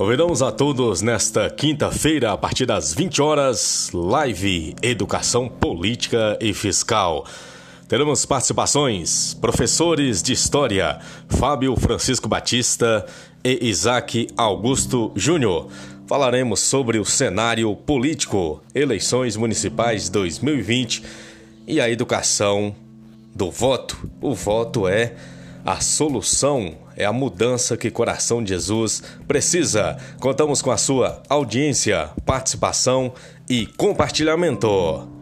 Convidamos a todos nesta quinta-feira, a partir das 20 horas, live Educação Política e Fiscal. Teremos participações, professores de História, Fábio Francisco Batista e Isaac Augusto Júnior. Falaremos sobre o cenário político, eleições municipais 2020 e a educação do voto. O voto é a solução é a mudança que Coração de Jesus precisa. Contamos com a sua audiência, participação e compartilhamento.